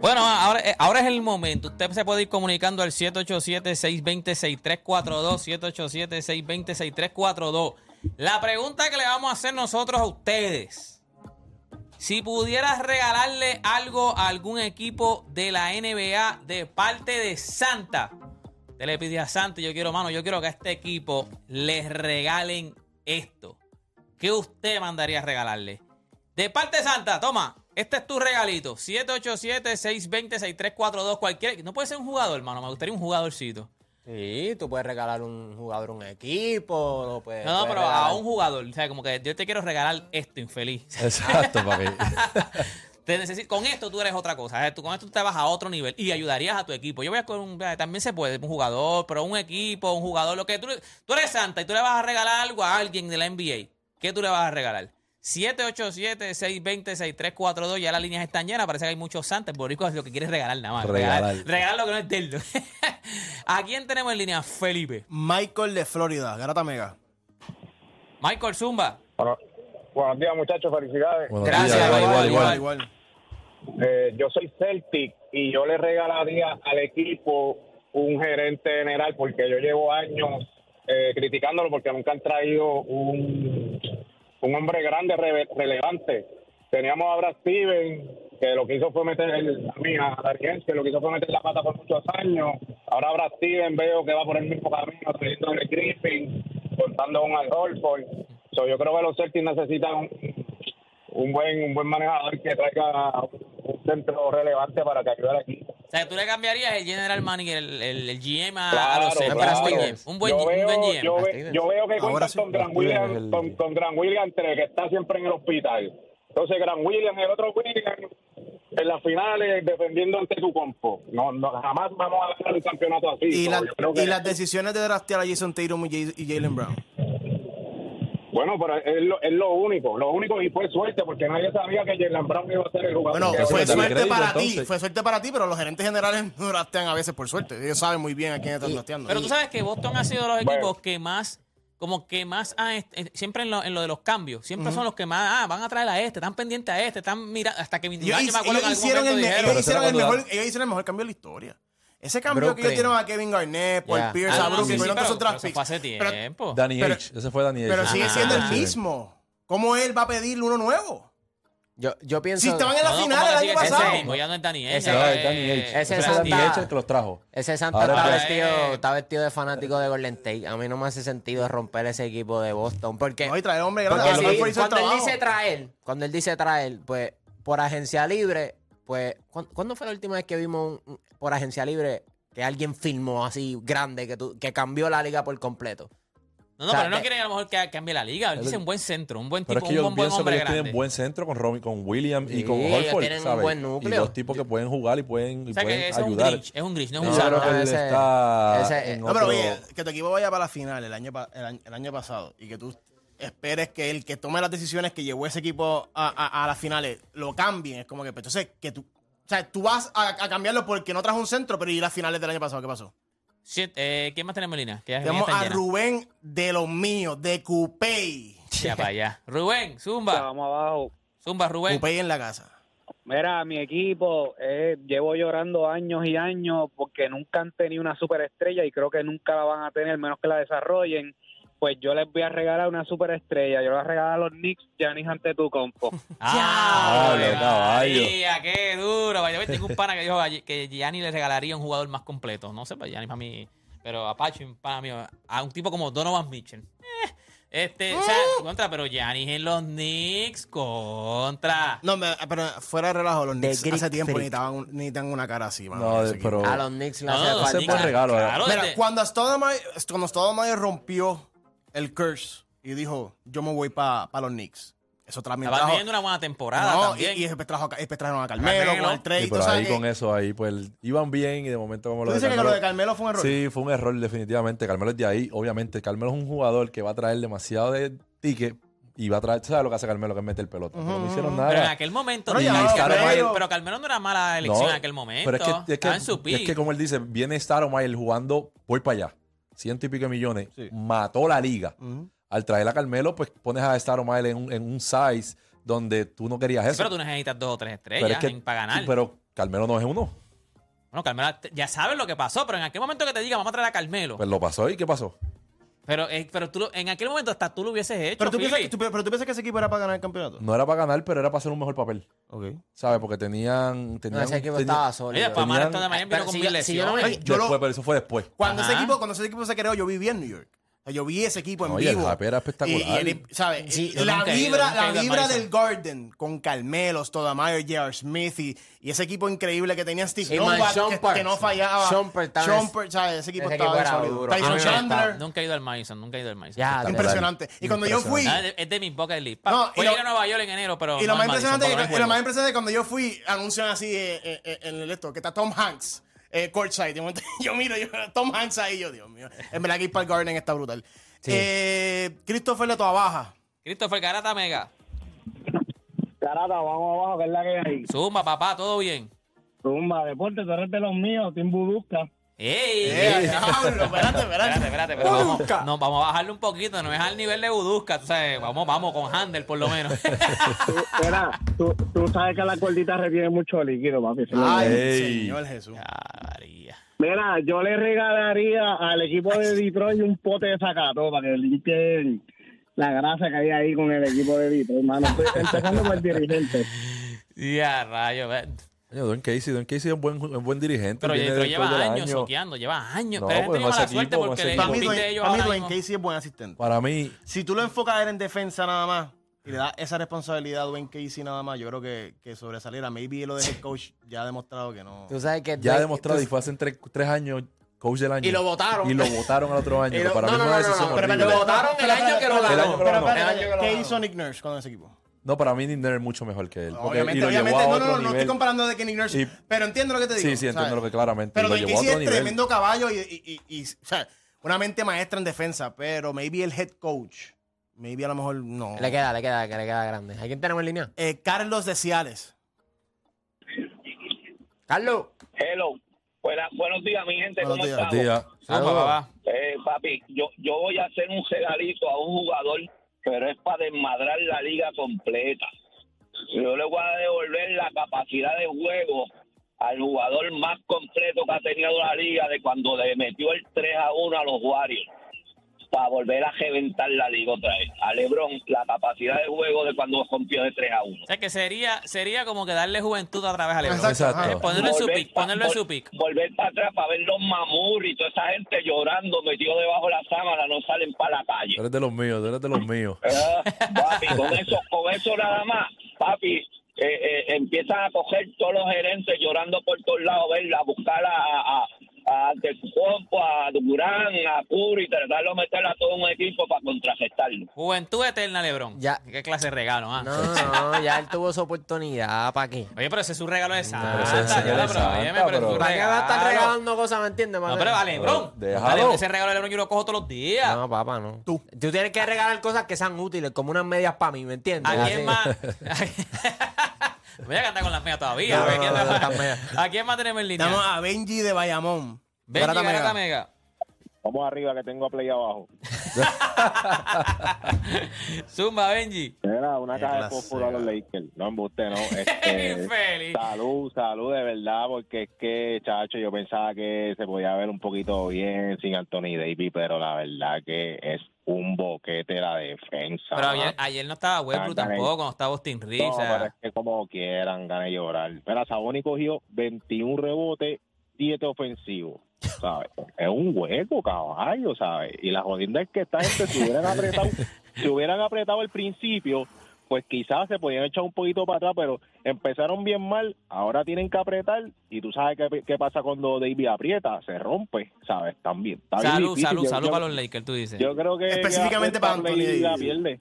Bueno, ahora, eh, ahora es el momento. Usted se puede ir comunicando al 787-620-6342. 787-620-6342. La pregunta que le vamos a hacer nosotros a ustedes. Si pudieras regalarle algo a algún equipo de la NBA de parte de Santa, te le pide a Santa, yo quiero, mano, yo quiero que a este equipo les regalen esto. ¿Qué usted mandaría a regalarle? De parte de Santa, toma, este es tu regalito. 787-620-6342. Cualquier. No puede ser un jugador, hermano. Me gustaría un jugadorcito. Sí, tú puedes regalar un jugador un equipo. No, puedes, No, no, puedes pero a un jugador. O sea, como que yo te quiero regalar esto, infeliz. Exacto, papi. Te necesito- con esto tú eres otra cosa. Tú, con esto tú te vas a otro nivel y ayudarías a tu equipo. Yo voy a con un, también se puede, un jugador, pero un equipo, un jugador, lo que tú, tú eres santa y tú le vas a regalar algo a alguien de la NBA. ¿Qué tú le vas a regalar? 787-620-6342. Ya las líneas están llenas. Parece que hay muchos santos. Boricua es lo que quieres regalar nada más. Regalar. Regalar, regalar lo que no es de él. ¿A quién tenemos en línea? Felipe. Michael de Florida, Garata Mega. Michael Zumba. Bueno, buenos días, muchachos. Felicidades. Buenos Gracias, días, igual, igual, igual, igual. igual. Eh, yo soy Celtic y yo le regalaría al equipo un gerente general porque yo llevo años eh, criticándolo porque nunca han traído un, un hombre grande, rele- relevante. Teníamos a Brad Steven, que lo que hizo fue meter, el, a mí, que lo que hizo fue meter la pata por muchos años. Ahora Brad Steven veo que va por el mismo camino, trayendo a Griffin, contando con Al. So, yo creo que los Celtics necesitan un, un buen un buen manejador que traiga un centro relevante para que ayude al. O sea, tú le cambiarías el general manager, el, el, el GM a, a Claro, los Celtics. claro. Un buen- Un buen, yo, un veo, buen GM. yo, ve- yo veo que sí, con Gran William, el- con, con Gran William entre que está siempre en el hospital. Entonces, Gran William, el otro William, en las finales defendiendo ante tu compo. No, no, jamás vamos a ganar un campeonato así. Y, la- las decisiones de draftear a Jason Tatum y Jalen Brown. Bueno, pero es lo, es lo único, lo único y fue suerte porque nadie sabía que Jalen Brown iba a ser el jugador. Bueno, que fue suerte crédito, para ti, fue suerte para ti, pero los gerentes generales no draftean a veces por suerte. Ellos saben muy bien a quién están drafteando. Pero tú sabes que Boston ha sido de los Bueno. equipos que más, como que más, eh, siempre en lo, en lo de los cambios, siempre son los que más, ah, van a traer a este, están pendientes a este, están mirando, hasta que ellos, yo me acuerdo que en ellos hicieron, el, dijeron, ellos hicieron el mejor, ellos hicieron el mejor cambio de la historia. Ese cambio que ellos dieron a Kevin Garnett, Paul Yeah. Pierce, Ah, a Brooklyn, sí, pero- pero eso fue hace Pero- tiempo. Danny Pero- H. Ese fue Danny H. Pero sigue Ah, siendo el mismo. ¿Cómo él va a pedirle uno nuevo? Yo, yo pienso. Si estaban en la No, final ¿cómo el que año pasado. mismo? Ya no es Danny Ainge, Ese- No, es Danny H. es- ese Ese es Danny H el que los trajo. Ese Santa Ahora está, es- vestido, está vestido de fanático de Golden State. A mí no me hace sentido romper ese equipo de Boston. Porque, No, y traer hombre porque cuando él dice traer, cuando él dice traer, pues por agencia libre, pues ¿cuán- ¿cuándo fue la última vez que vimos un- por agencia libre que alguien filmó así grande que, tú- que cambió la liga por completo? No, no, O sea, pero no quieren a lo mejor que cambie la liga. Él dice un buen centro, un buen Pero tipo, es que yo un buen, buen pienso que hombre ellos grande. tienen buen centro con Robin, con William y Sí, con ellos Horford, tienen Y dos tipos que pueden jugar y pueden, y o sea que pueden es un ayudar. Grinch, es un Grinch, no es No, un yo No, ese- está ese- en No, pero otro- oye, que tu equipo vaya para la final el año, pa- el año, el año pasado y que tú esperes que el que tome las decisiones que llevó ese equipo a, a- a las finales lo cambien. Es como que, pues, entonces, que tú. O sea, tú vas a, a cambiarlo porque no trajo un centro, pero y las finales del año pasado, ¿qué pasó? Shit, eh, ¿Quién más tenemos en línea? Que ya Tenemos a llena. Rubén de los míos, de Cupey. Ya para allá. Rubén, Zumba. Vamos abajo. Zumba, Rubén. Cupey en la casa. Mira, mi equipo, eh, llevo llorando años y años porque nunca han tenido una superestrella y creo que nunca la van a tener, menos que la desarrollen. Pues yo les voy a regalar una superestrella. Yo les voy a regalar a los Knicks, Giannis ante tu compo. ¡Ah! Diablo, caballo. ¡Qué duro! Vaya, tengo un pana que dijo que Gianni le regalaría un jugador más completo. No sé, para Gianni para mí. Pero a Pacho, un pana mío, a un tipo como Donovan Mitchell. Eh, este, o sea, contra, pero Giannis en los Knicks, contra. No, me- pero fuera de relajo, los De Knicks Greek hace tiempo necesitaban, un- necesitan una cara así, mano, No, pero A los Knicks le No, hace no, buen regalo, Mira, desde- cuando Stoudemire, cuando Stoudemire rompió el curse y dijo, yo me voy para los Knicks. Eso también Estaban trajo... teniendo una buena temporada No, y, también. y después, trajo, después trajeron a Carmelo, Carmelo. con el trade. Sí, pero ahí que- con eso, ahí pues iban bien y de momento como ¿Tú lo de dices que Carmelo. lo de Carmelo fue un error? Sí, fue un error definitivamente. Carmelo es de ahí, obviamente. Carmelo es un jugador que va a traer demasiado de ticket y va a traer, ¿sabes lo que hace Carmelo? Que es meter pelota. Pero no hicieron pero en nada. aquel momento. Pero no, que- pero- Carmelo no era mala elección No, en aquel momento. Pero es que, es que, Estaba en su es que como él dice, viene Staromayer jugando, voy para allá. Ciento y pico de millones. Sí. Mató la liga. Al traer a Carmelo, pues pones a Staromayer en un, en un size donde tú no querías Sí, eso. pero tú necesitas dos o tres Pero estrellas es que- en- para ganar. sí, pero Carmelo no es uno. Bueno, Carmelo, ya sabes lo que pasó, pero en aquel momento que te diga, vamos a traer a Carmelo. Pues lo pasó y ¿qué pasó? Pero, eh, pero tú, lo- en aquel momento hasta tú lo hubieses hecho. Pero tú, piensas, que- tú- pero tú piensas que ese equipo era para ganar el campeonato. No era para ganar, pero era para hacer un mejor papel. Ok. ¿Sabes? Porque tenían. No, tenían ese equipo tenían- estaba Oye, sólido. después Amar tenían- de Miami Pero vino con si mil yo- si yo no me- lesiones. yo lo- Después, pero eso fue después. Cuando ese, Ajá. equipo, cuando ese equipo se creó, yo vivía en New York. Yo vi ese equipo en el vivo. era espectacular. Y, y el- ¿sabes? Sí, la ido, vibra, la vibra del Garden con Carmelo, Stoudemire, J.R. Smith y, y ese equipo increíble que tenía Steve Novak, que, no fallaba. Sean ¿sabes? Ese equipo ese estaba equipo bien era sólido. duro. Tyson Chandler. Nunca he ido al Madison, nunca he ido al Madison. Ya. Impresionante. Y cuando yo fui, Ah, es de mis bucket list. No, Voy lo- a ir a Nueva York en enero, pero. Y no lo más impresionante es cuando yo fui, anuncian así eh, eh, eh, en el esto, que está Tom Hanks, eh, courtside. Yo miro, yo, Tom Hanks ahí, yo, Dios mío. En verdad que ir para el Garden está brutal. Eh, Christopher de Toa Baja. Christopher Garata Mega. Carata, vamos abajo, que es la que hay. Zumba, papá, todo bien. Zumba, deporte, tú eres de los míos, Tim Budusca. ¡Ey! Diablo, espérate, Espérate, espérate. pero vamos, no, vamos a bajarle un poquito, no es al nivel de Budusca, tú sabes, vamos, vamos con Handel por lo menos. Tú, mira, tú, tú sabes que la cuerdita retiene mucho líquido, papi. Ay, Ey. Señor Jesús. María. Mira, yo le regalaría al equipo de Detroit un pote de sacato para que limpien la grasa que hay ahí con el equipo de Detroit, hermano. Estoy empezando por el dirigente. Ya, rayo. Don Casey, Don Casey es un buen, un buen dirigente. Pero, viene pero después lleva años año. soqueando, lleva años. No, pero él pues, mala suerte porque le-. Para mí, ellos para mismo- Casey es buen asistente. Para mí, Si tú lo enfocas en defensa nada más y le das esa responsabilidad a Dwayne Casey nada más, yo creo que, que sobresaliera. Maybe lo de head coach ya ha demostrado que no. Tú sabes que... ya ha demostrado tú- y fue hace tres, tres años coach del año. Y lo votaron. Y lo votaron al otro año. Lo- para no, mí no, no, no, decisión no, pero lo votaron el año que lo ganó. ¿qué hizo Nick Nurse con ese equipo? No, para mí Nick Nurse es mucho mejor que él. Obviamente, y lo llevó obviamente, a no, otro no, no, no estoy comparando de que Nick Nurse, Y- pero entiendo lo que te digo. Sí, sí, entiendo ¿sabes? lo que claramente. Pero lo Dwayne llevó a Casey otro es nivel. tremendo caballo y, y, y- y, o sea, una mente maestra en defensa, pero maybe el head coach, maybe a lo mejor no. Le queda, le queda, que le queda grande. ¿A quién tenemos en línea? Eh, Carlos de Ciales. Carlos. Hello. Buena- buenos días, mi gente. Buenos ¿Cómo días. estamos? Día. Zumba, Saludos. papá. Eh, papi, yo, yo voy a hacer un regalito a un jugador, pero es para desmadrar la liga completa. Yo le voy a devolver la capacidad de juego al jugador más completo que ha tenido la liga de cuando le metió el 3 a 1 a los Warriors. Para volver a reventar la liga otra vez. A LeBron, la capacidad de juego de cuando rompió de 3 a 1. O sea, que sería, sería como que darle juventud otra vez a LeBron. Exacto, Exacto. Eh, Ponerlo en su pick, ponerlo en su pick. Volver para atrás para ver los mamur y toda esa gente llorando, metido debajo de la sábana, no salen para la calle. Tú eres de los míos, tú eres de los míos. Ah, papi, con eso, con eso nada más, papi, eh, eh, empiezan a coger todos los gerentes llorando por todos lados, ver, a buscar a, a, a Antetokounmpo, a Durán, a Curry, tratarlo de meter a todo un equipo para contrarrestarlo. Juventud eterna, LeBron. Ya. Qué clase de regalo, ¿ah? No, no, ya él tuvo su oportunidad. ¿Para qué? Oye, pero ese es su regalo de Santa. ese es ya, de pero, Santa, pero pero- ¿Para qué va a estar regalo. regalando cosas, me entiendes? No, pero vale, LeBron. Déjalo. Ese regalo de LeBron yo lo cojo todos los días. No, papá, no. Tú. Tú tienes que regalar cosas que sean útiles, como unas medias para mí, ¿me entiendes? ¿A quién más? Voy a cantar con las mías todavía. No, no, ¿quién no. ¿A quién más tenemos en línea? Estamos a Benji de Bayamón. Benji Garata Mega. Mega. Vamos arriba, que tengo a play abajo. Zumba, Benji. Mira, una Qué caja de fósforo a los. Lakers. No, embuste, no. Este, salud, salud, de verdad, porque es que, chacho, yo pensaba que se podía ver un poquito bien sin Anthony Davis, pero la verdad que es un boquete la defensa. Pero ayer, ayer no estaba Westbrook Gané. tampoco, no estaba Austin Reeves. No, o sea, pero es que como quieran, gane llorar. Mira, Saboni cogió 21 rebotes, 7 ofensivos. ¿Sabes? Es un hueco, caballo, ¿sabes? Y la jodienda es que esta gente si hubieran apretado, si hubieran apretado al principio, pues quizás se podían echar un poquito para atrás, pero empezaron bien mal, ahora tienen que apretar y tú sabes qué, qué pasa cuando David aprieta, se rompe, ¿sabes? También. Está bien salud, difícil. salud, Yo- salud yo- para los Lakers, tú dices. Yo creo que Específicamente para Anthony Davis. pierde.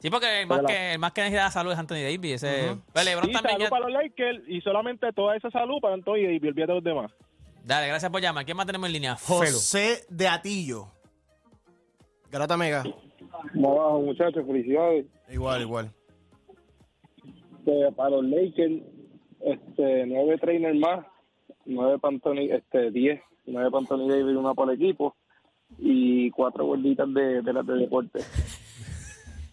Sí, porque el más, la- que, el más que necesita salud es Anthony Davis. Ese. Pues LeBron Sí, también salud ya- para los Lakers y solamente toda esa salud para Anthony Davis, olvídate de los demás. Dale, gracias por llamar. ¿Quién más tenemos en línea? Felo. José de Atillo. Garata Mega. Abajo, muchachos, felicidades. Igual, igual. Este, para los Lakers, este, nueve trainers más, nueve para Anthony, este, diez, nueve para Anthony Davis, una por equipo, y cuatro gorditas de, de las de deporte.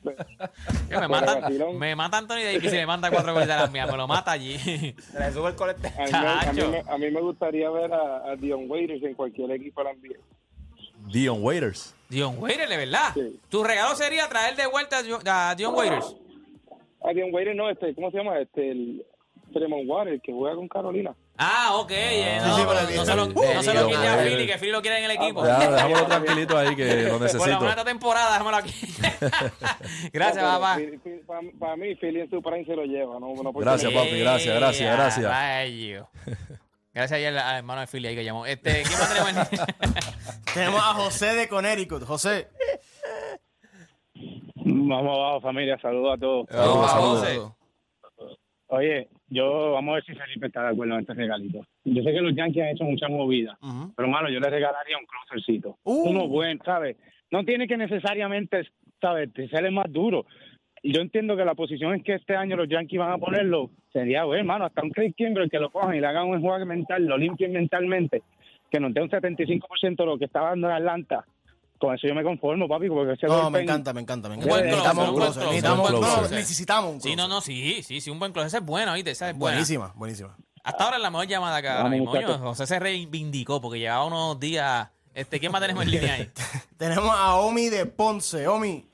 Me, mata, me mata Anthony Davis y le manda cuatro goles de las mías. Me lo mata allí. Se le sube el colesterol. A mí, me- a, mí Chacho. me, a mí me gustaría ver a, a Dion Waiters en cualquier equipo de la NBA. Dion Waiters. Dion Waiters, de verdad. Sí. Tu regalo sería traer de vuelta a Dion- Waiters. A Dion Waiters no, este, ¿cómo se llama? Este, el Tremont Water, el que juega con Carolina. Ah, ok. eh, Ah. no, Sí, sí, pero pero- no se lo, Uh, no se lo Dion quite a. Philly, que Philly lo quiere en el equipo. Deja- Dejámoslo tranquilito ahí que lo Por la necesito. buena temporada, déjamelo aquí. Gracias, papá. Para, mí, Philly en su prime se lo lleva. No, no Gracias, papi, gracias, gracias, Eh, gracias. rayo. Gracias al, al hermano de Philly ahí que llamó. Este, ¿Quién más tenemos? Tenemos a José de Connecticut. José. Vamos abajo, familia. Saludos a todos. Saludos, Saludos, saludos. Oye, yo vamos a ver si Felipe está de acuerdo en este regalito. Yo sé que los Yankees han hecho muchas movidas, pero mano, yo le regalaría un closercito. Uh. Uno buen, ¿sabes? No tiene que necesariamente, ¿sabes? Ser el más duro. Yo entiendo que la posición en que este año los Yankees van a ponerlo sería, bueno, hermano, hasta un Craig Kimbrell que lo cojan y le hagan un juego mental, lo limpien mentalmente, que nos dé un 75% de lo que estaba dando en Atlanta. Con eso yo me conformo, papi, porque ese No, me encanta, me encanta, me encanta. buen Necesitamos closer, un un buen closer. closer, Necesitamos, un buen no, closer. necesitamos un Sí, no, no, sí, sí, sí, un buen closer. Esa es buena, ¿viste? Esa es buena. Buenísima, buenísima. Hasta ahora es la mejor llamada acá. ahora Vamos, mismo. José se reivindicó porque llevaba unos días. Este, ¿Quién más tenemos en línea ahí? Tenemos a Omi de Ponce. Omi.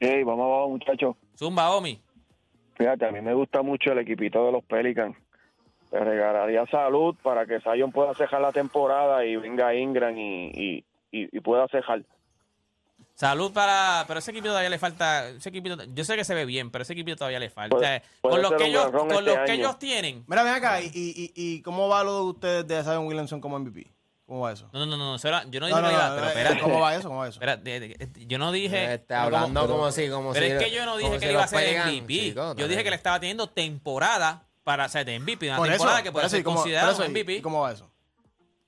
Hey, vamos abajo, muchachos. Zumba, Omi. Fíjate, a mí me gusta mucho el equipito de los Pelicans. Le regalaría salud para que Zion pueda cejar la temporada y venga Ingram y, y, y, y pueda cejar. Salud para. Pero ese equipo todavía le falta. Ese equipito, yo sé que se ve bien, pero ese equipo todavía le falta. Puede- puede con los ser que ellos, con este los que ellos tienen. Mira, ven acá. ¿Y, y, y cómo va lo de ustedes de Zion Williamson como MVP? ¿Cómo va eso? No, no, no, no, eso era- yo no dije No, no, no, pero eh, espérate. ¿Cómo va eso? ¿Cómo va eso? Espera, de- de- de- yo no dije. Este, hablando como si, como pero si. es que yo no dije como que si iba a ser MVP. ¿cómo yo dije que le estaba teniendo temporada para ser de MVP. Una Por eso, temporada que puede ser ¿y cómo, considerado eso, un MVP. ¿y cómo va eso?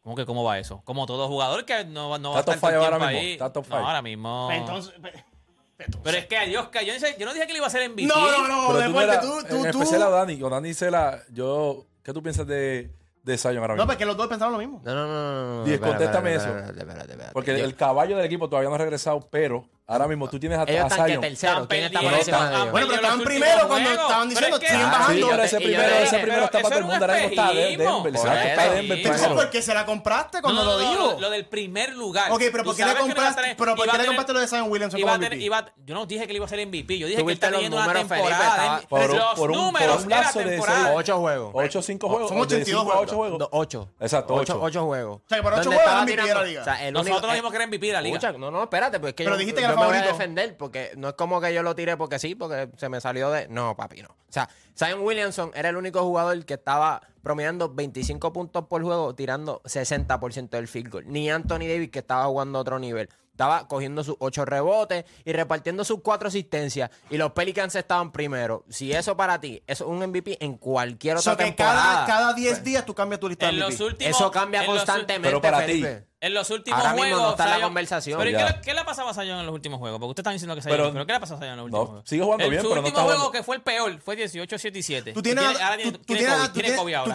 ¿Cómo que cómo va eso? Como todo jugador que no, va- no va a estar todo ahora mismo, ahí. está top No, five. ahora mismo. Entonces, entonces- Pero es que adiós, que yo, no dije- yo no dije que le iba a ser MVP. No, no, no, Pero tú, tú, tú, en especial a Dani, con Dani Cela, yo, ¿qué tú piensas de, de Zion ahora No, mismo? porque los dos pensaron lo mismo. No, no, no, no, no. Diez, contéstame eso. espérate, espérate, espérate. Porque Yo- el caballo del equipo todavía no ha regresado, pero ahora mismo tú tienes a, Ellos a están que Zion. tercero. ¿Quién está por perdiendo, encima de han ellos? Bueno, pero estaban primero cuando estaban diciendo, siguen bajando. pero ese primero, ese primero está para todo el mundo. Ahora mismo está. Denver. Eso primero. porque se la compraste cuando lo no, dijo. Lo, del primer lugar. Ok, pero ¿por qué le compraste, tener- pero ¿por iba qué a le tener- compraste lo de Zion Williamson como MVP? yo no dije que le iba a ser MVP. Yo dije que está teniendo una temporada. los por un- por números de la temporada. Ocho juegos. 8 o 5 juegos. Son de 82 cinco a 8 juegos. Do- Ocho. Exacto, Ocho, 8. ocho juegos. O sea, que por ocho juegos estaba era MVP de la tirando- liga. O sea, el Nosotros dijimos que era MVP de la liga. Escucha, no, no, espérate, pues es que Pero dijiste que era me voy a defender porque no es como que yo lo tiré porque sí, porque se me salió de... No, papi, no. O sea, Zion Williamson era el único jugador que estaba promediando 25 puntos por juego, tirando 60% del field goal. Ni Anthony Davis, que estaba jugando a otro nivel. Estaba cogiendo sus 8 rebotes y repartiendo sus 4 asistencias. Y los Pelicans estaban primero. Si eso para ti, eso es un MVP en cualquier O otra sea, que temporada. cada, cada 10 días tú cambias tu lista de En los MVP. últimos. Eso cambia en los- constantemente, Pero para ti. Felipe. En los últimos Ahora mismo juegos. no está la conversación. Pero ¿y Ya. ¿qué, le- qué le ha pasado a Zion en los últimos juegos? Porque usted está diciendo que Zion. Pero- Pero, ¿qué le ha pasado a Zion en los últimos No, juegos? sigue jugando el, bien, su pero no último está juego jugando- que fue el peor fue 18, 7 y 7. Tú tienes, ahora tú, tiene, tú tiene tienes, tú tiene tienes- ahora. tú que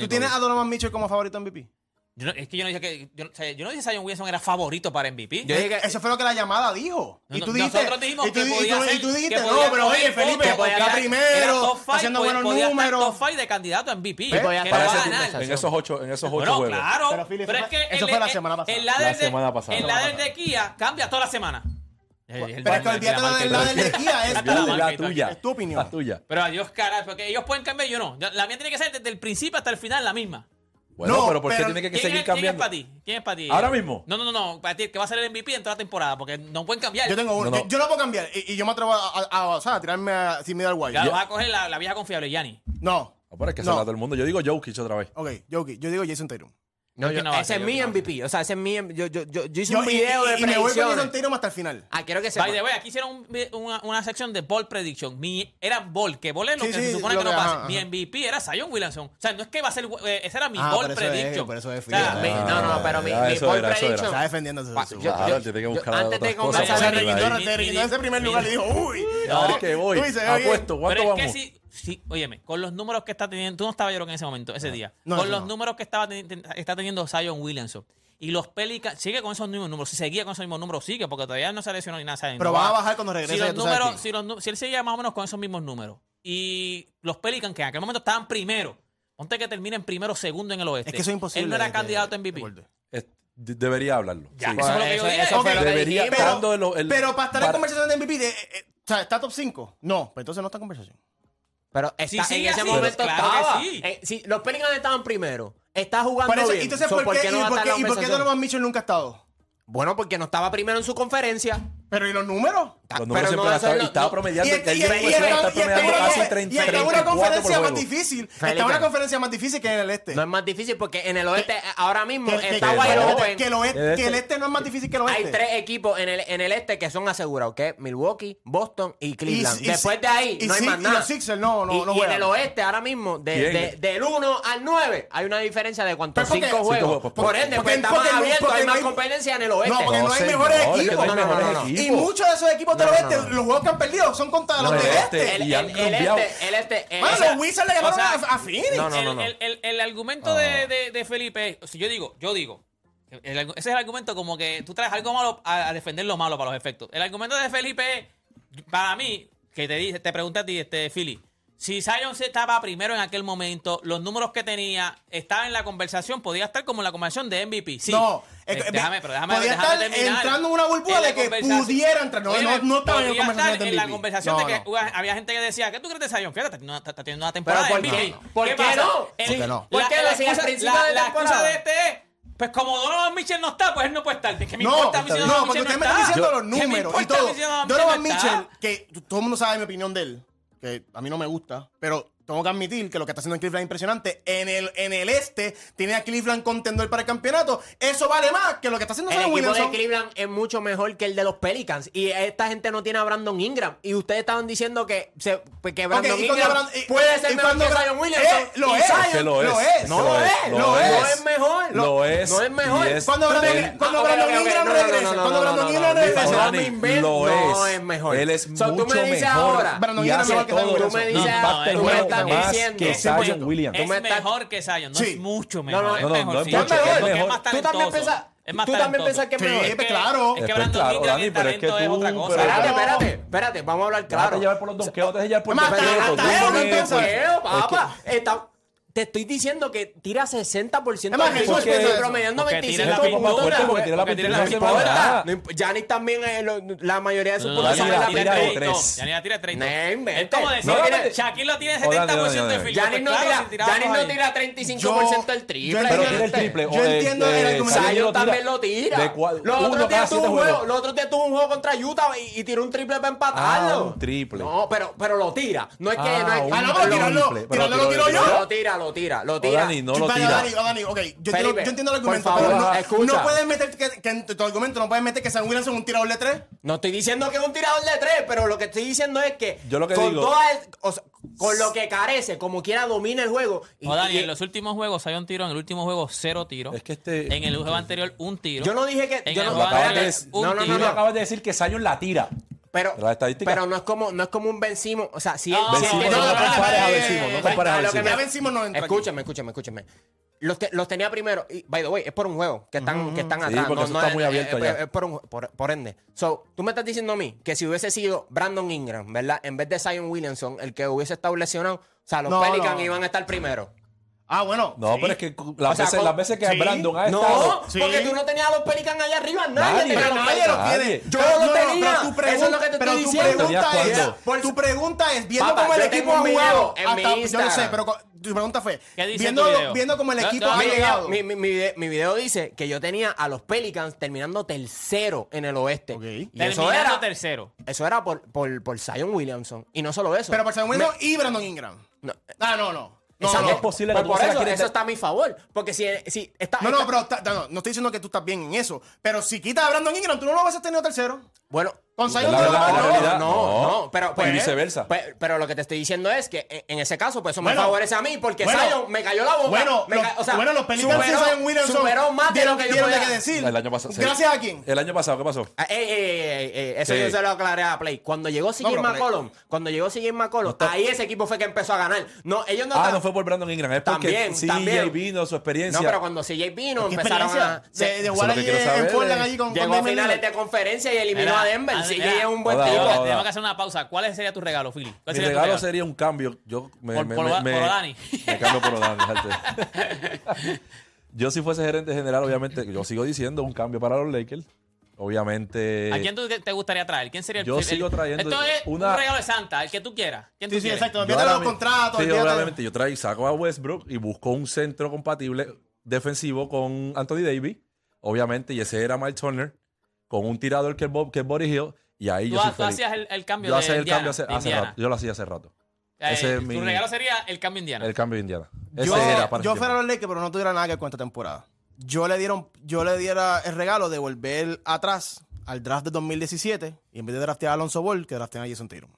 tú tienes a. Donovan Mitchell como favorito MVP. Yo no, es que yo no dije que. Yo, no- o sea, yo no dije que Zion Wilson era favorito para MVP. Yo dije que- Eso fue lo que la llamada dijo. No, y no, tú dijiste, nosotros dijimos y tú, que y tú- podía y ser- tú dijiste, que no, podía pero oye, Felipe, está era- era primero, five, haciendo podía- buenos podía estar números. top five de candidato a MVP. Y Que podía lo estar va a esa ganar. conversación. En esos 8 en esos ocho Bueno, juegos. claro. Pero, eso pero es que eso el- fue la el- semana pasada. El ladder, La de, semana pasada. el ladder de Kia cambia toda la semana. El- el- Pero es que la la del Kia, es la La tuya. Es tu opinión. La tuya. Pero adiós, cara, porque ellos pueden cambiar, yo no. La mía tiene que ser desde el principio hasta el final la misma. Bueno, No, pero ¿por qué pero tiene que ¿Quién, seguir es, quién es cambiando? para ti? ¿Quién es para ti? ¿Ahora mismo? No, no, no, no. Para ti, que va a ser el MVP en toda la temporada, porque no pueden cambiar. Yo tengo uno. No, no. Yo, yo lo puedo cambiar. Y, y yo me atrevo a, a, a- o sea, a tirarme a, sin mirar guay. Claro, vas a coger la, la vieja confiable, Yanni. No. Ah, pero es que No. se la todo el mundo. Yo digo Jokic otra vez. Ok, Jokic. Yo digo Jason Tatum. No, ¿Por qué yo- no ese ser? es mi Yo que MVP. O sea, ese es mi. Yo, yo, yo, yo hice Yo, un y- video y, de y me voy predicciones. Tatum hasta el final. Ah, quiero que By sepa. the way, aquí hicieron un- una, una sección de ball prediction. Mi, era ball, que ball es lo Sí, que sí, se supone que no que- pasa. Mi. MVP era Zion Williamson. O sea, no es que va a ser. eh, ese era mi Ah, ball es- prediction. pero eso es O sea, mi- Mi- no, no, no, pero mi, Ah, mi ball era, prediction. Está defendiéndose. Pa- yo- Claro, tiene que buscar antes de otras cosas comenzar para el- arreglar. Yo mi- no Sí, óyeme, con los números que está teniendo, tú no estabas yo en ese momento, ese día. Con los números que estaba teni- está teniendo Zion Williamson. Y los Pelicans, sigue con esos mismos números. Si seguía con esos mismos números, sigue, porque todavía no se lesionó ni nada. ¿sabes? Pero va a bajar cuando regrese. si, los números, si, él seguía más o menos con esos mismos números y los Pelicans, que en aquel momento estaban primero, ponte que terminen primero, segundo en el oeste. es que eso es imposible. Él no era eh, candidato a MVP. de debería hablarlo. Ya, debería pero, para estar en para- conversación de MVP, de- eh, eh, ¿está top 5? No, pues entonces no está en conversación. Pero está, en ese momento estaba. Eh, los Pelicans estaban primero. Está jugando bien. Entonces, ¿por, qué, y, por qué Donovan Mitchell nunca ha estado? Bueno, porque no estaba primero en su conferencia. Pero ¿y los números? Los números siempre no, estaba, no, promediando. Y, que y, y, y está promediando casi 30 Y está una conferencia más difícil. Está una conferencia más difícil que en el este. No es más difícil porque en el oeste ahora mismo que, está Guayroben. Que, que, que el este no es más difícil que el oeste. Hay tres equipos en el, en el este que son asegurados, que es Milwaukee, Boston y Cleveland. Después de ahí no hay más nada. Y los Sixers no, no, no Y en el oeste ahora mismo, del 1 al 9, hay una diferencia de cuántos 5 juegos. Pues, por ende, pues está más abierto, hay más competencia en el oeste. No, porque no hay mejores equipos. Y muchos de esos equipos no, del oeste, los juegos que han perdido son contra los del este. este. El, el, y han el, este, el este. Eh, bueno, esa, los Wizards le ganaron o sea, a, a, Phoenix. El, argumento de, de, de, Felipe, si yo digo, yo digo. ese es el argumento como que tú traes algo malo a, a, defender lo malo para los efectos. El argumento de Felipe, para mí, que te, te pregunta a ti, este, Philly si Zion se estaba primero en aquel momento, los números que tenía, estaba en la conversación, podía estar como en la conversación de MVP. Sí. No, eh, déjame, pero déjame, podía déjame estar entrando en una burbuja de que pudiera entrar. No, no, estaba en la conversación de que había gente que decía, ¿qué tú crees de Zion? Fíjate, está teniendo, está teniendo una temporada ¿por de MVP. ¿Por qué, no? ¿Por qué la, la, la, de la, de este pues como Donovan Mitchell no está, pues él no puede estar. ¿Qué me no, importa No, porque usted me está diciendo los números y todo. Donovan Mitchell, que todo el mundo sabe mi opinión de él que a mí no me gusta, pero tengo que admitir que lo que está haciendo en Cleveland es impresionante. En el, en el este tiene a Cleveland contendor para el campeonato. Eso vale más que lo que está haciendo El Sam equipo Williamson. de Cleveland es mucho mejor que el de los Pelicans. Y esta gente no tiene a Brandon Ingram. Y ustedes estaban diciendo que, se, pues, que Brandon Ok, Ingram Brand- puede ser y mejor cuando que Zion Williamson. Eh, lo es. Zion- lo es. Lo es. No lo es. Lo es. No es mejor. Lo es. No es mejor. y es Cuando Brandon- él. cuando Ah, ok, Brandon ok, ok. Ingram No, no, no, regrese, cuando Brandon Ingram regrese, no, Dani, me invento. No es. mejor. Él es mucho mejor. Brandon Ingram hace es mejor que Zion Williamson. Tú me dices ahora, tú me juego más que Williams. Es mejor que Zion, no es mucho mejor. No, no, no, es mejor. Tú también piensas... Tú también piensas que es mejor. Pues, claro. Es que claro, pero es que es otra cosa. Espérate, espérate. Vamos a hablar claro. Llevar por los donkeos, te te estoy diciendo que tira 60% Además, porque, promediando 25 tira la puntos. Porque también, eh, la mayoría de sus puntos son la tira 3. Giannis la tira 30. Es como decir Shaquille lo tiene 70% de field. Giannis no tira 35% del triple. Pero tira el triple. Yo entiendo que Sayo también lo tira. Los otros días tuvo un juego, los otros días tuvo un juego contra Utah y tiró un triple para empatarlo. triple. No, pero lo tira. No es que no es Ah, no, pero lo tiro yo. Lo tira, lo lo tira, lo oh, tira. O Dani, no lo tira. Dani, oh, Dani, ok. Yo, Felipe, entiendo- yo entiendo el argumento, favor, pero no, no puedes meter que, que en tu argumento no puedes meter que San Williamson es un tirador de tres. No estoy diciendo que es un tirador de tres, pero lo que estoy diciendo es que, Yo lo que con, digo- toda el- o sea, con lo que carece, como quiera domina el juego. Y- No, Dani, en los últimos juegos hay un tiro, en el último juego cero tiros. Es que este- En el juego anterior un tiro. yo no dije que. En yo el no, juego un No, no, no, no. Acabas de decir que Zion la tira. Pero, pero no es como no es como un vencimo. O sea, si. Ah, no, Vencimo, no, no, no, a Lo que Vencimo. me vencimos no entra. aquí. Escúchame, escúchame. Los, los tenía primero. Y, by the way, es por un juego que están, que están Sí, porque no, está muy eh, abierto eh, es- por, ende. So, tú me estás diciendo a mí que si hubiese sido Brandon Ingram, ¿verdad? En vez de Zion Williamson, el que hubiese estado lesionado, o sea, los No, Pelicans iban a estar primero. Ah, bueno. No, sí. pero es que las, o sea, veces, con... las veces que sí. Brandon ha estado. No, porque tú no tenías a los Pelicans allá arriba, nadie, nadie tenía los nadie los tiene. Yo pero, no, lo tenía. Pero, tu pregunta, Eso es lo que te pero estoy diciendo. Pregunta es, tu pregunta es, viendo cómo el equipo ha jugado. Hasta, yo no sé, pero tu pregunta fue, viendo, viendo cómo el equipo ha llegado. Mi, mi, video, mi, video dice que yo tenía a los Pelicans terminando tercero en el oeste. Okay. Y terminando eso era, tercero. Eso era por, por, por Zion Williamson. Y no solo eso. Pero por Zion Williamson y Brandon Ingram. No. Ah, no, no. No, Exacto. no, es posible Pues que tú por se la eso, quieres eso está a mi favor. Porque si, si está, No, no, pero no, no estoy diciendo que tú estás bien en eso. Pero si quitas a Brandon Ingram, tú no lo vas a tener tercero. Bueno, Con Zion la la no, realidad. No, No. no, pero Y viceversa. pues, pero lo que te estoy diciendo es que en, en ese caso, pues eso me Bueno. favorece a mí porque Bueno. Zion me cayó la boca. Bueno, me los, ca- o sea, bueno, los Pelicans superó- Zion Williamson superó más de lo que yo podía- qué decir. El año pasado. Gracias a quién. El año pasado, ¿qué pasó? Ah, ey, ey, ey, eso Sí. yo se lo aclaré a Play. Cuando llegó CJ Play- McCollum, cuando llegó CJ McCollum, está- ahí ese equipo fue que empezó a ganar. No, ellos no Ah, no fue por Brandon Ingram, es porque también. vino, su experiencia. No, pero cuando CJ vino, ¿Qué empezaron a. De, jugar que allí en Portland allí con, llegó a finales de conferencia y eliminó a Denver. ah, CJ es un buen tipo. Tenemos que hacer una pausa. ¿Cuál sería tu regalo, Philly? ¿Cuál Mi sería regalo regalo? sería un cambio. Yo me, Por- me- por me- por cambio por fíjate. yo si fuese gerente general, obviamente, yo sigo diciendo un cambio para los Lakers. Obviamente. ¿A quién tú te gustaría traer? ¿Quién sería el Yo el- sigo trayendo Esto es una- un regalo de Santa, el que tú quieras. ¿Quién tú Sí, sí, quieres? exacto. Olvídate los mi- contratos. Sí, obviamente. Yo traigo, saco a Westbrook y busco un centro compatible defensivo con Anthony Davis. Obviamente, y ese era Mike Turner, con un tirador que es, Bob, que es Body Hill. Y ahí Tú, yo soy tú hacías el, el cambio Yo de hacía el Indiana, cambio hace, de hace Indiana. rato. Yo lo hacía hace rato. Eh, ese es tu mi- regalo sería el cambio Indiana. El cambio de Indiana. Ese Yo, era para yo fuera a tiempo. los Lakers, pero no tuviera nada que ver con esta temporada. Yo le dieron, yo le diera el regalo de volver atrás al draft de 2017 y en vez de draftear a Alonso Ball, que draftean a Jason Tatum.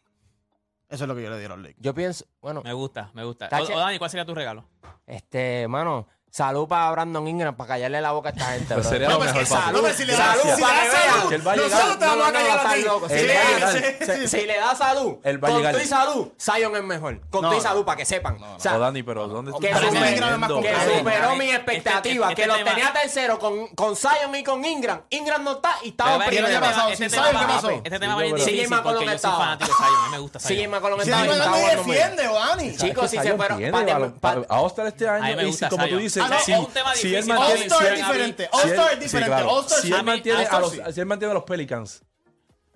Eso es lo que yo le diera a los Lakers. Yo pienso, bueno, Me gusta, me gusta. Tache- O, Dani, ¿cuál sería tu regalo? este, mano, salud para Brandon Ingram para callarle la boca a esta gente. Pues sería No, lo mejor que salud, si le da- Salud, si le da para que salud, vean. Que él va a llegar. nosotros te vamos a No, no, callar no, a ti. Si le da- llegar. si- Si le da salud, Él va a con llegar. tu y salud, Zion es mejor. Con No. tu y salud, para que sepan. O sea, O Dani, pero ¿dónde que, Para mí super- Ingram es más que superó este- expectativa, este que lo tema- tenía tercero con, con Zion y con Ingram. Ingram no está y estaba Pero, primero. ¿qué este pasó? tema- ¿Sin este Zion tema qué va- pasó? Este tema Sí, va a ir difícil porque yo soy estaba. fanático de Zion. A mí me gusta Zion. McCollum Si estaba Zion estaba no jugando muy bien. defiende, Dani. Chicos, si se fueron. a All-Star este año. como tú dices, no, si, es un tema si él mantiene. All-Star si es diferente. si All-Star es diferente. All-Star Si él mantiene a los, si él mantiene a los Pelicans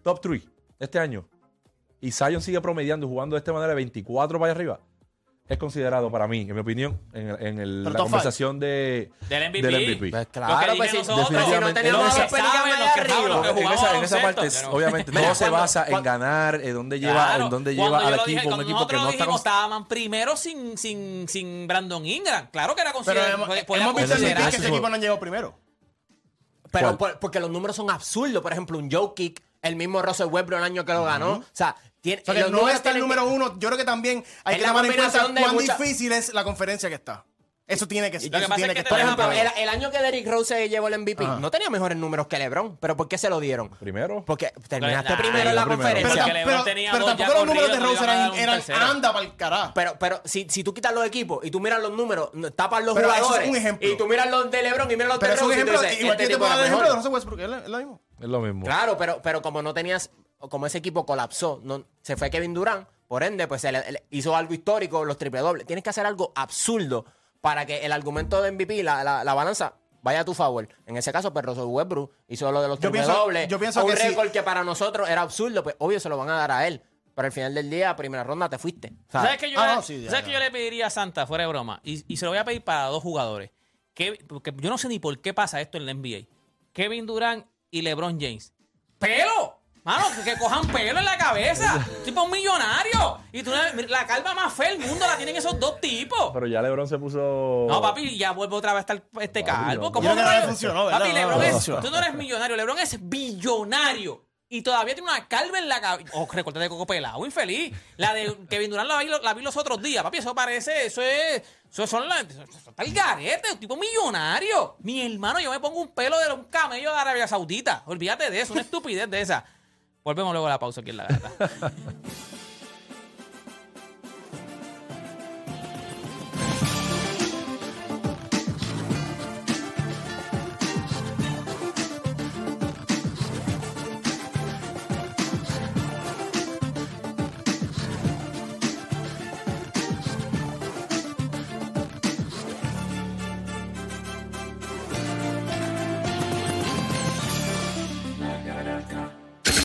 top 3 este año y Zion sigue promediando jugando de esta manera de 24 para allá arriba, es considerado para mí, en mi opinión, en, el- en el- Pero la conversación de, Del MVP. del MVP. Pues que claro, pues si, nosotros. si no Los que que arriba. que en esa, en esa parte, pero- obviamente, todo se cuando- basa en ganar, en dónde lleva, Claro, en dónde lleva al lo dije, equipo, un equipo que nosotros no lo está con- estaban primero sin, sin, sin Brandon Ingram. Claro que era Pero considerado. hemos, podía- podía hemos visto que ese equipo no han llegado primero. Pero porque los números son absurdos. Por ejemplo, un Joe Kick, el mismo Russell Westbrook el año que lo ganó. O sea, tiene, O sea, que los no está el número uno. Yo creo que también hay Es que tomar en cuenta cuán mucha- difícil es la conferencia que está. Eso tiene que, Lo que eso pasa tiene es que que te Por ejemplo, el, el año que Derrick Rose se llevó el MVP, Ajá. no tenía mejores números que LeBron. ¿Pero por qué se lo dieron? Primero. Porque terminaste Nah, primero en la primero. Pero, conferencia. pero- pero tampoco los números de Rose eran, un eran anda para el carajo. Pero, pero si, si tú quitas los equipos y tú miras los números, tapas los Pero eso es jugadores un ejemplo. y tú miras los de LeBron y miras los Pero de es un Rose ejemplo. dices, Igual este que te tipo puedo dar era el ejemplo de. Russell Westbrook. Es es lo mismo. Es lo mismo. Claro, pero, pero como no tenías, como ese equipo colapsó, no, se fue Kevin Durant, por ende, pues se le, le hizo algo histórico, los triple dobles. Tienes que hacer algo absurdo para que el argumento de MVP, la, la, la balanza, vaya a tu favor. En ese caso, pues Russell Westbrook hizo lo de los Yo triple pienso- dobles. yo pienso un que sí. récord que para nosotros era absurdo, pues obvio se lo van a dar a él. Pero al final del día, primera ronda, te fuiste. O sea, ¿Sabes qué yo, Ah, le- no, sí, ya, ¿sabes ya. qué yo le pediría a Santa, fuera de broma? Y, y se lo voy a pedir para dos jugadores. Que, porque yo no sé ni por qué pasa esto en la NBA. Kevin Durant y LeBron James. ¡Pelo! Mano, que, que cojan pelo en la cabeza. tipo un millonario. Y tú, la calva más fea del mundo la tienen esos dos tipos. Pero ya LeBron se puso. No, papi, ya vuelve otra vez a estar este Papi, calvo. no. ¿Cómo no? no le funcionó, ¿verdad? Papi, No, Lebron no, es. Tú no eres millonario, Lebron es billonario. Y todavía tiene una calva en la cabeza. Oh, recorte de coco pelado, infeliz. La de Kevin Durant la vi, los otros días, papi. Eso parece, eso es. Eso. Eso está el garete, un tipo millonario. Mi hermano, yo me pongo un pelo de un camello de Arabia Saudita. Olvídate de eso, una estupidez de esa. Volvemos luego a la pausa aquí en la gata.